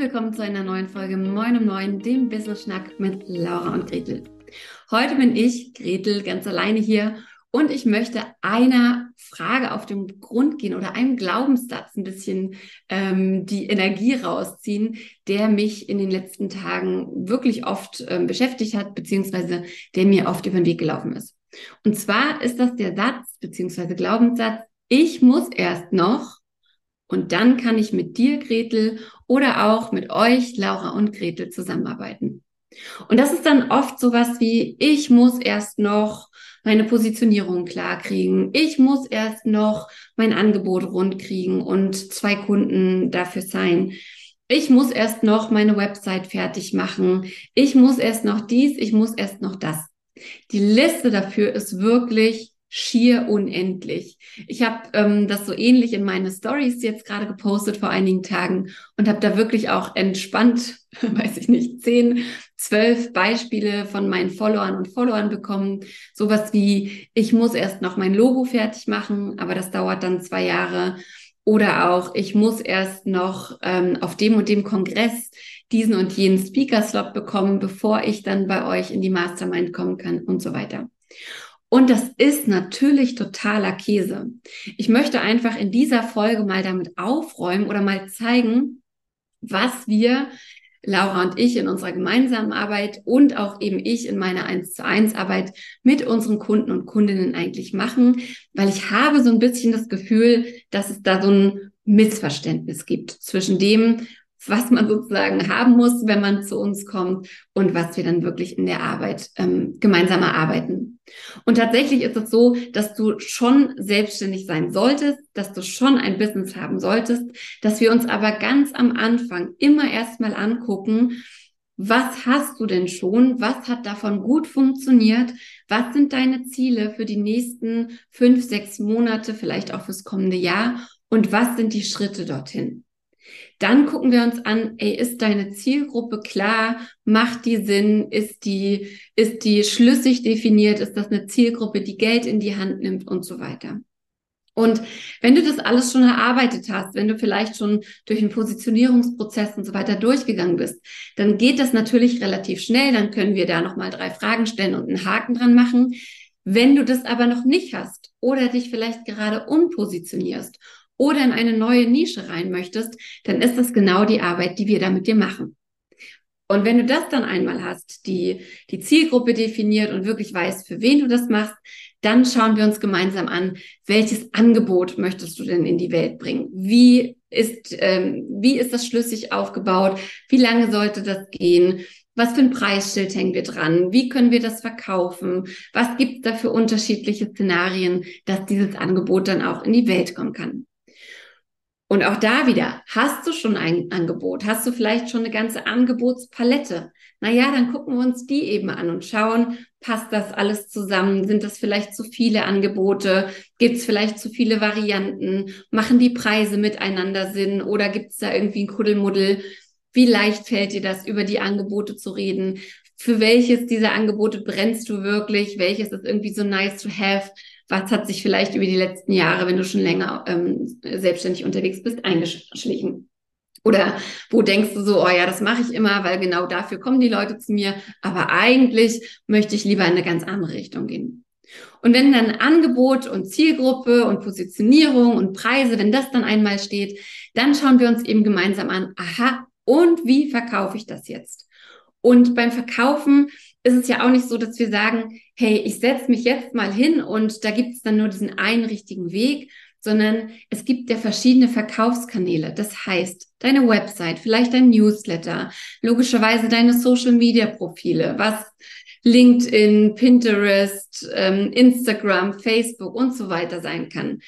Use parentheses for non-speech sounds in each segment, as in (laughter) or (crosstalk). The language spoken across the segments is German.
willkommen zu einer neuen Folge Moin um Neun, dem Business Schnack mit Laura und Gretel. Heute bin ich, Gretel, ganz alleine hier und ich möchte einer Frage auf den Grund gehen oder einem Glaubenssatz ein bisschen ähm, die Energie rausziehen, der mich in den letzten Tagen wirklich oft ähm, beschäftigt hat, beziehungsweise der mir oft über den Weg gelaufen ist. Und zwar ist das der Satz, beziehungsweise Glaubenssatz, ich muss erst noch und dann kann ich mit dir, Gretel, oder auch mit euch, Laura und Gretel, zusammenarbeiten. Und das ist dann oft sowas wie, ich muss erst noch meine Positionierung klar kriegen. Ich muss erst noch mein Angebot rund kriegen und zwei Kunden dafür sein. Ich muss erst noch meine Website fertig machen. Ich muss erst noch dies, ich muss erst noch das. Die Liste dafür ist wirklich schier unendlich. Ich habe ähm, das so ähnlich in meine Stories jetzt gerade gepostet vor einigen Tagen und habe da wirklich auch entspannt, (laughs) weiß ich nicht, zehn, zwölf Beispiele von meinen Followern und Followern bekommen. Sowas wie, ich muss erst noch mein Logo fertig machen, aber das dauert dann zwei Jahre. Oder auch, ich muss erst noch ähm, auf dem und dem Kongress diesen und jenen Speaker-Slot bekommen, bevor ich dann bei euch in die Mastermind kommen kann und so weiter. Und das ist natürlich totaler Käse. Ich möchte einfach in dieser Folge mal damit aufräumen oder mal zeigen, was wir, Laura und ich, in unserer gemeinsamen Arbeit und auch eben ich in meiner 1 zu 1 Arbeit mit unseren Kunden und Kundinnen eigentlich machen, weil ich habe so ein bisschen das Gefühl, dass es da so ein Missverständnis gibt zwischen dem, was man sozusagen haben muss, wenn man zu uns kommt und was wir dann wirklich in der Arbeit ähm, gemeinsam erarbeiten. Und tatsächlich ist es so, dass du schon selbstständig sein solltest, dass du schon ein Business haben solltest, dass wir uns aber ganz am Anfang immer erstmal angucken, was hast du denn schon? Was hat davon gut funktioniert? Was sind deine Ziele für die nächsten fünf, sechs Monate, vielleicht auch fürs kommende Jahr? Und was sind die Schritte dorthin? Dann gucken wir uns an, ey, ist deine Zielgruppe klar? Macht die Sinn? Ist die, ist die schlüssig definiert? Ist das eine Zielgruppe, die Geld in die Hand nimmt und so weiter? Und wenn du das alles schon erarbeitet hast, wenn du vielleicht schon durch den Positionierungsprozess und so weiter durchgegangen bist, dann geht das natürlich relativ schnell. Dann können wir da nochmal drei Fragen stellen und einen Haken dran machen. Wenn du das aber noch nicht hast oder dich vielleicht gerade umpositionierst oder in eine neue Nische rein möchtest, dann ist das genau die Arbeit, die wir da mit dir machen. Und wenn du das dann einmal hast, die, die Zielgruppe definiert und wirklich weißt, für wen du das machst, dann schauen wir uns gemeinsam an, welches Angebot möchtest du denn in die Welt bringen? Wie ist, ähm, wie ist das schlüssig aufgebaut? Wie lange sollte das gehen? Was für ein Preisschild hängen wir dran? Wie können wir das verkaufen? Was gibt es da für unterschiedliche Szenarien, dass dieses Angebot dann auch in die Welt kommen kann? Und auch da wieder, hast du schon ein Angebot? Hast du vielleicht schon eine ganze Angebotspalette? Naja, dann gucken wir uns die eben an und schauen, passt das alles zusammen? Sind das vielleicht zu viele Angebote? Gibt es vielleicht zu viele Varianten? Machen die Preise miteinander Sinn? Oder gibt es da irgendwie ein Kuddelmuddel? Wie leicht fällt dir das, über die Angebote zu reden? Für welches dieser Angebote brennst du wirklich? Welches ist irgendwie so nice to have? was hat sich vielleicht über die letzten Jahre, wenn du schon länger ähm, selbstständig unterwegs bist, eingeschlichen? Oder wo denkst du so, oh ja, das mache ich immer, weil genau dafür kommen die Leute zu mir, aber eigentlich möchte ich lieber in eine ganz andere Richtung gehen. Und wenn dann Angebot und Zielgruppe und Positionierung und Preise, wenn das dann einmal steht, dann schauen wir uns eben gemeinsam an, aha, und wie verkaufe ich das jetzt? Und beim Verkaufen ist es ja auch nicht so, dass wir sagen, hey, ich setze mich jetzt mal hin und da gibt es dann nur diesen einen richtigen Weg, sondern es gibt ja verschiedene Verkaufskanäle. Das heißt, deine Website, vielleicht dein Newsletter, logischerweise deine Social-Media-Profile, was LinkedIn, Pinterest, ähm, Instagram, Facebook und so weiter sein kann.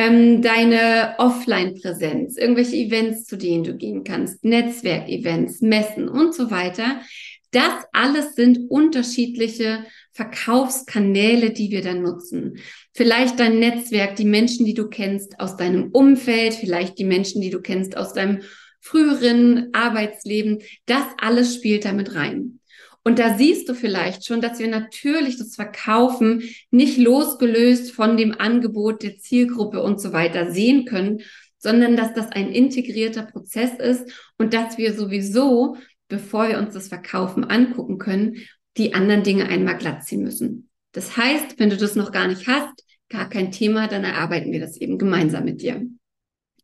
Ähm, deine Offline-Präsenz, irgendwelche Events, zu denen du gehen kannst, Netzwerkevents, Messen und so weiter. Das alles sind unterschiedliche Verkaufskanäle, die wir dann nutzen. Vielleicht dein Netzwerk, die Menschen, die du kennst aus deinem Umfeld, vielleicht die Menschen, die du kennst aus deinem früheren Arbeitsleben. Das alles spielt damit rein. Und da siehst du vielleicht schon, dass wir natürlich das Verkaufen nicht losgelöst von dem Angebot der Zielgruppe und so weiter sehen können, sondern dass das ein integrierter Prozess ist und dass wir sowieso, bevor wir uns das Verkaufen angucken können, die anderen Dinge einmal glatt ziehen müssen. Das heißt, wenn du das noch gar nicht hast, gar kein Thema, dann erarbeiten wir das eben gemeinsam mit dir.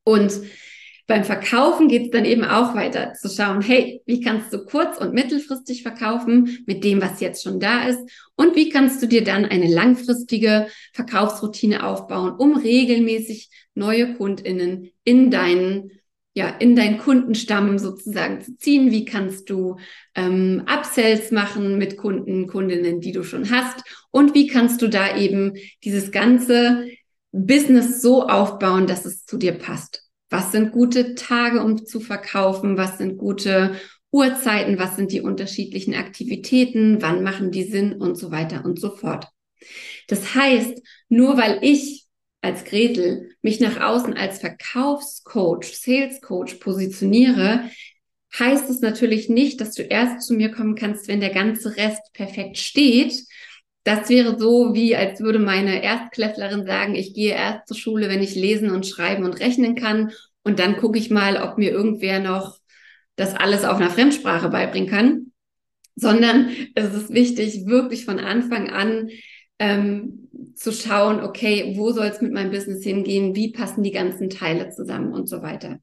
Und beim Verkaufen geht es dann eben auch weiter zu schauen, hey, wie kannst du kurz- und mittelfristig verkaufen mit dem, was jetzt schon da ist? Und wie kannst du dir dann eine langfristige Verkaufsroutine aufbauen, um regelmäßig neue KundInnen in deinen ja, in deinen Kundenstamm sozusagen zu ziehen? Wie kannst du ähm, Upsells machen mit Kunden, Kundinnen, die du schon hast? Und wie kannst du da eben dieses ganze Business so aufbauen, dass es zu dir passt? Was sind gute Tage, um zu verkaufen? Was sind gute Uhrzeiten? Was sind die unterschiedlichen Aktivitäten? Wann machen die Sinn? Und so weiter und so fort. Das heißt, nur weil ich als Gretel mich nach außen als Verkaufscoach, Salescoach positioniere, heißt es natürlich nicht, dass du erst zu mir kommen kannst, wenn der ganze Rest perfekt steht. Das wäre so, wie als würde meine Erstklässlerin sagen, ich gehe erst zur Schule, wenn ich lesen und schreiben und rechnen kann. Und dann gucke ich mal, ob mir irgendwer noch das alles auf einer Fremdsprache beibringen kann. Sondern es ist wichtig, wirklich von Anfang an ähm, zu schauen, okay, wo soll es mit meinem Business hingehen, wie passen die ganzen Teile zusammen und so weiter.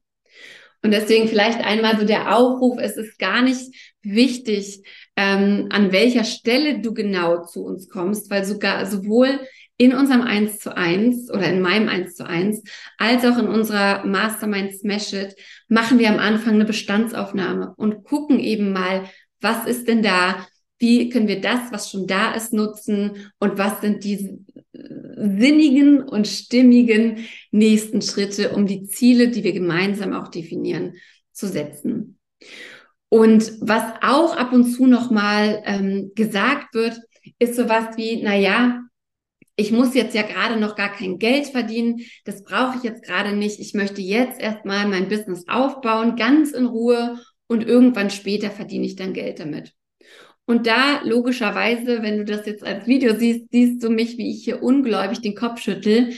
Und deswegen vielleicht einmal so der Aufruf, es ist gar nicht wichtig, ähm, an welcher Stelle du genau zu uns kommst, weil sogar sowohl in unserem 1 zu 1 oder in meinem 1 zu 1, als auch in unserer Mastermind Smash It, machen wir am Anfang eine Bestandsaufnahme und gucken eben mal, was ist denn da, wie können wir das, was schon da ist, nutzen und was sind die sinnigen und stimmigen nächsten Schritte, um die Ziele, die wir gemeinsam auch definieren, zu setzen. Und was auch ab und zu nochmal ähm, gesagt wird, ist sowas wie, na ja, ich muss jetzt ja gerade noch gar kein Geld verdienen, das brauche ich jetzt gerade nicht. Ich möchte jetzt erstmal mein Business aufbauen, ganz in Ruhe und irgendwann später verdiene ich dann Geld damit. Und da logischerweise, wenn du das jetzt als Video siehst, siehst du mich, wie ich hier ungläubig den Kopf schüttel,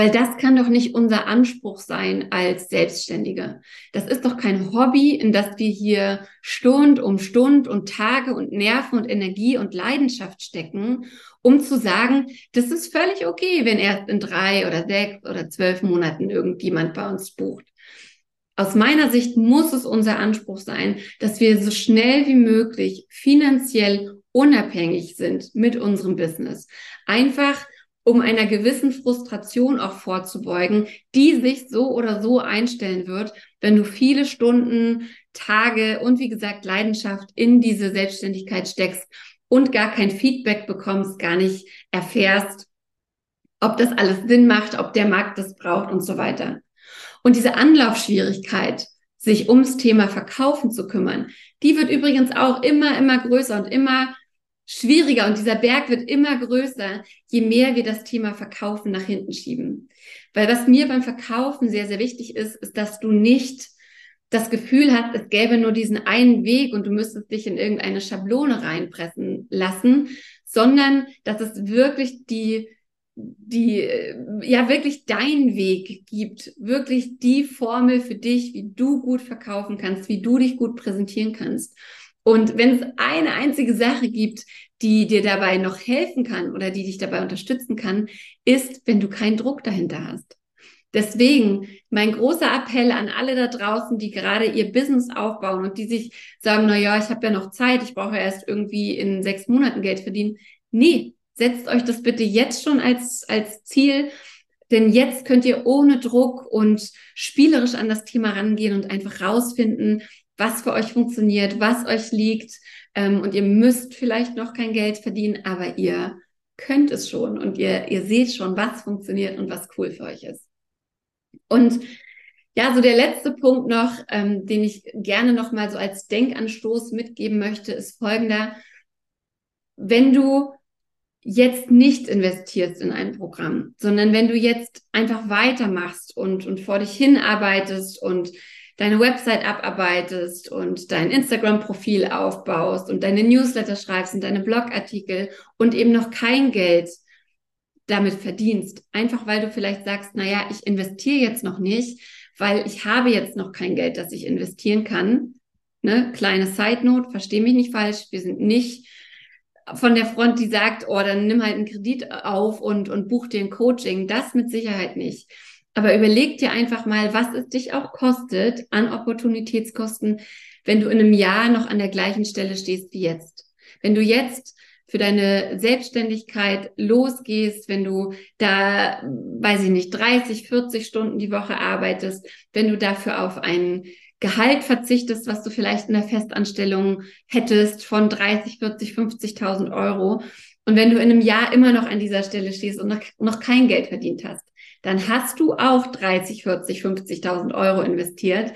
weil das kann doch nicht unser Anspruch sein als Selbstständige. Das ist doch kein Hobby, in das wir hier Stund um Stund und Tage und Nerven und Energie und Leidenschaft stecken, um zu sagen, das ist völlig okay, wenn erst in drei oder sechs oder zwölf Monaten irgendjemand bei uns bucht. Aus meiner Sicht muss es unser Anspruch sein, dass wir so schnell wie möglich finanziell unabhängig sind mit unserem Business. Einfach um einer gewissen Frustration auch vorzubeugen, die sich so oder so einstellen wird, wenn du viele Stunden, Tage und wie gesagt Leidenschaft in diese Selbstständigkeit steckst und gar kein Feedback bekommst, gar nicht erfährst, ob das alles Sinn macht, ob der Markt das braucht und so weiter. Und diese Anlaufschwierigkeit, sich ums Thema Verkaufen zu kümmern, die wird übrigens auch immer, immer größer und immer schwieriger und dieser Berg wird immer größer, je mehr wir das Thema Verkaufen nach hinten schieben. Weil was mir beim Verkaufen sehr, sehr wichtig ist, ist, dass du nicht das Gefühl hast, es gäbe nur diesen einen Weg und du müsstest dich in irgendeine Schablone reinpressen lassen, sondern dass es wirklich die die ja wirklich deinen Weg gibt, wirklich die Formel für dich, wie du gut verkaufen kannst, wie du dich gut präsentieren kannst. Und wenn es eine einzige Sache gibt, die dir dabei noch helfen kann oder die dich dabei unterstützen kann, ist, wenn du keinen Druck dahinter hast. Deswegen mein großer Appell an alle da draußen, die gerade ihr Business aufbauen und die sich sagen, na ja, ich habe ja noch Zeit, ich brauche erst irgendwie in sechs Monaten Geld verdienen. Nee, setzt euch das bitte jetzt schon als, als Ziel, denn jetzt könnt ihr ohne Druck und spielerisch an das Thema rangehen und einfach rausfinden, was für euch funktioniert, was euch liegt. Ähm, und ihr müsst vielleicht noch kein Geld verdienen, aber ihr könnt es schon und ihr, ihr seht schon, was funktioniert und was cool für euch ist. Und ja, so der letzte Punkt noch, ähm, den ich gerne noch mal so als Denkanstoß mitgeben möchte, ist folgender. Wenn du jetzt nicht investierst in ein Programm, sondern wenn du jetzt einfach weitermachst und, und vor dich hinarbeitest und deine Website abarbeitest und dein Instagram-Profil aufbaust und deine Newsletter schreibst und deine Blogartikel und eben noch kein Geld damit verdienst. Einfach weil du vielleicht sagst, naja, ich investiere jetzt noch nicht, weil ich habe jetzt noch kein Geld, das ich investieren kann. Ne? Kleine Side Note, verstehe mich nicht falsch. Wir sind nicht von der Front, die sagt, oh, dann nimm halt einen Kredit auf und, und buch dir ein Coaching. Das mit Sicherheit nicht. Aber überleg dir einfach mal, was es dich auch kostet an Opportunitätskosten, wenn du in einem Jahr noch an der gleichen Stelle stehst wie jetzt. Wenn du jetzt für deine Selbstständigkeit losgehst, wenn du da, weiß ich nicht, 30, 40 Stunden die Woche arbeitest, wenn du dafür auf ein Gehalt verzichtest, was du vielleicht in der Festanstellung hättest von 30, 40, 50.000 Euro. Und wenn du in einem Jahr immer noch an dieser Stelle stehst und noch, noch kein Geld verdient hast, dann hast du auch 30, 40, 50.000 Euro investiert,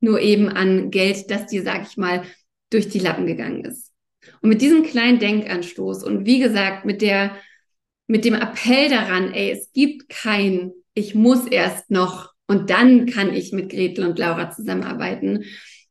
nur eben an Geld, das dir, sag ich mal, durch die Lappen gegangen ist. Und mit diesem kleinen Denkanstoß und wie gesagt, mit der, mit dem Appell daran, ey, es gibt kein, ich muss erst noch und dann kann ich mit Gretel und Laura zusammenarbeiten,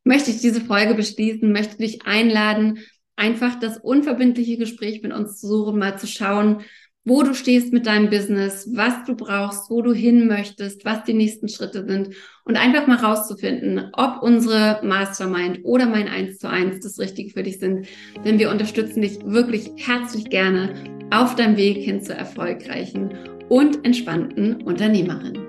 möchte ich diese Folge beschließen, möchte dich einladen, einfach das unverbindliche Gespräch mit uns zu suchen, mal zu schauen, wo du stehst mit deinem Business, was du brauchst, wo du hin möchtest, was die nächsten Schritte sind und einfach mal rauszufinden, ob unsere Mastermind oder mein 1 zu 1 das Richtige für dich sind. Denn wir unterstützen dich wirklich herzlich gerne auf deinem Weg hin zur erfolgreichen und entspannten Unternehmerin.